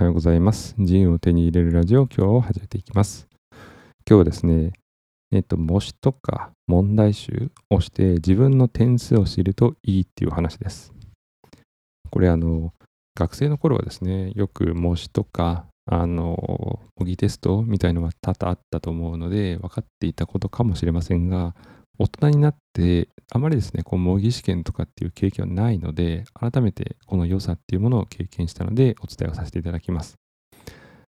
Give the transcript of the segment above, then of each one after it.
はようございます。自由を手に入れるラジオ、今日を始めていきます。今日はですね、えっと、模試とか問題集をして自分の点数を知るといいっていう話です。これあの、学生の頃はですね、よく模試とか、あの、模擬テストみたいのが多々あったと思うので、分かっていたことかもしれませんが、大人になってあまりですね、こう模擬試験とかっていう経験はないので、改めてこの良さっていうものを経験したので、お伝えをさせていただきます。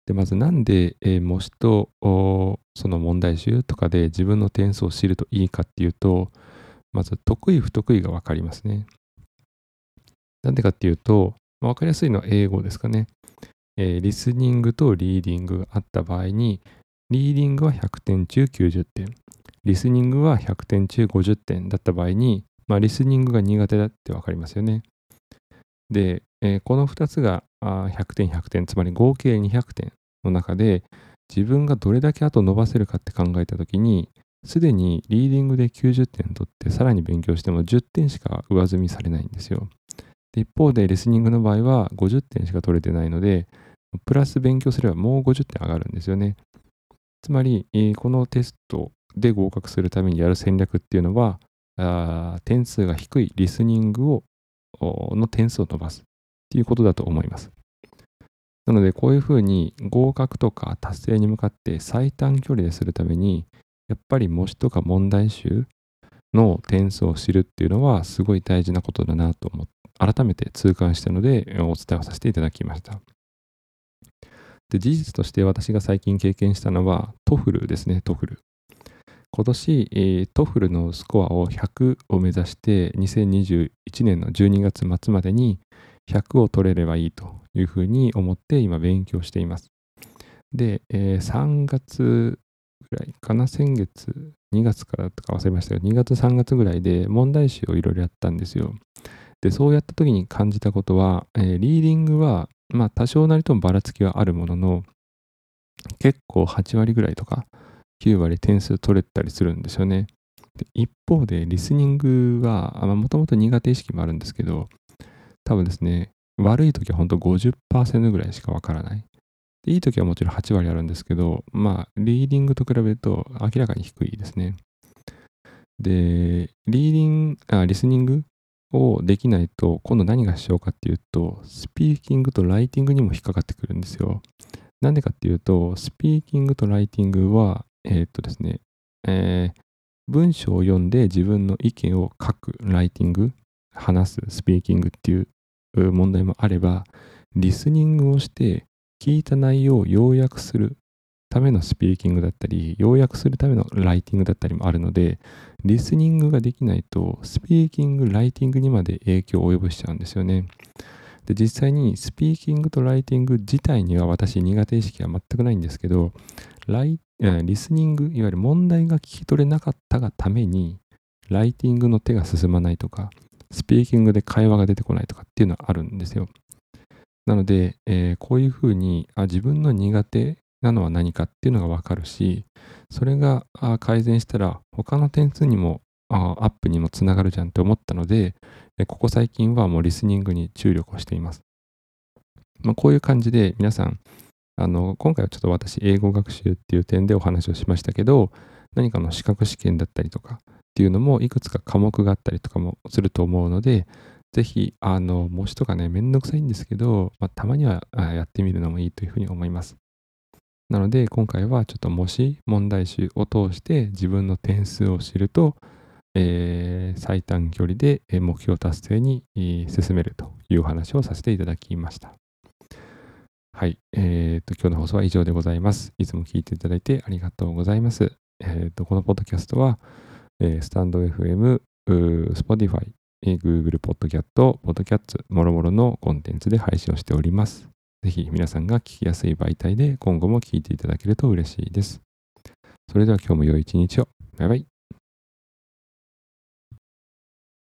で、まずなんで、えー、模試とその問題集とかで自分の点数を知るといいかっていうと、まず得意不得意が分かりますね。なんでかっていうと、まあ、分かりやすいのは英語ですかね。えー、リスニングとリーディングがあった場合に、リーディングは100点中90点、リスニングは100点中50点だった場合に、まあ、リスニングが苦手だってわかりますよね。で、えー、この2つが100点100点、つまり合計200点の中で、自分がどれだけ後伸ばせるかって考えたときに、すでにリーディングで90点取ってさらに勉強しても10点しか上積みされないんですよ。一方でリスニングの場合は50点しか取れてないので、プラス勉強すればもう50点上がるんですよね。つまり、このテストで合格するためにやる戦略っていうのは、あ点数が低いリスニングをの点数を伸ばすっていうことだと思います。なので、こういうふうに合格とか達成に向かって最短距離でするために、やっぱり模試とか問題集の点数を知るっていうのはすごい大事なことだなと思って、改めて痛感したのでお伝えをさせていただきました。で、事実として私が最近経験したのは、 TOEFLですね、 TOEFL。今年、 TOEFLのスコアを100を目指して、2021年の12月末までに100を取れればいいというふうに思って今勉強しています。で、えー、3月ぐらいかな、先月、2月からとか忘れましたけど、2月、3月ぐらいで問題集をいろいろやったんですよ。で、そうやった時に感じたことは、リーディングは、まあ多少なりともばらつきはあるものの、結構8割ぐらいとか、9割点数取れたりするんですよね。一方で、リスニングは、もともと苦手意識もあるんですけど、多分ですね、悪い時は本当50%ぐらいしかわからない。いい時はもちろん8割あるんですけど、まあ、リーディングと比べると明らかに低いですね。で、リーディング、あ、リスニングをできないと、今度何がしようかっていうと、スピーキングとライティングにも引っかかってくるんですよ。なんでかっていうと、スピーキングとライティングは、えー、っとですね、えー、文章を読んで自分の意見を書く、ライティング、話す、スピーキングっていう問題もあれば、リスニングをして聞いた内容を要約するためのスピーキングだったり、要約するためのライティングだったりもあるので、リスニングができないと、スピーキング、ライティングにまで影響を及ぼしちゃうんですよね。で、実際にスピーキングとライティング自体には私苦手意識は全くないんですけど、ライリスニング、いわゆる問題が聞き取れなかったがために、ライティングの手が進まないとか、スピーキングで会話が出てこないとかっていうのはあるんですよ。なので、えー、こういうふうにあ自分の苦手なのは何かっていうのがわかるし、それが改善したら他の点数にもアップにもつながるじゃんって思ったので、ここ最近はもうリスニングに注力をしています。まあ、こういう感じで皆さん、あの、今回はちょっと私、英語学習っていう点でお話をしましたけど、何かの資格試験だったりとかっていうのもいくつか科目があったりとかもすると思うので、ぜひ、あの、模試とかね、めんどくさいんですけど、まあ、たまにはやってみるのもいいというふうに思います。なので、今回はちょっと模試、問題集を通して自分の点数を知ると、えー、最短距離で目標達成に進めるというお話をさせていただきました。はい。えっ、ー、と、今日の放送は以上でございます。いつも聞いていただいてありがとうございます。えっ、ー、と、このポッドキャストは、えー、スタンド FM、Spotify、Google Podcast、Podcast、もろもろのコンテンツで配信をしております。ぜひ皆さんが聞きやすい媒体で今後も聞いていただけると嬉しいです。それでは今日も良い一日を。バイバイ。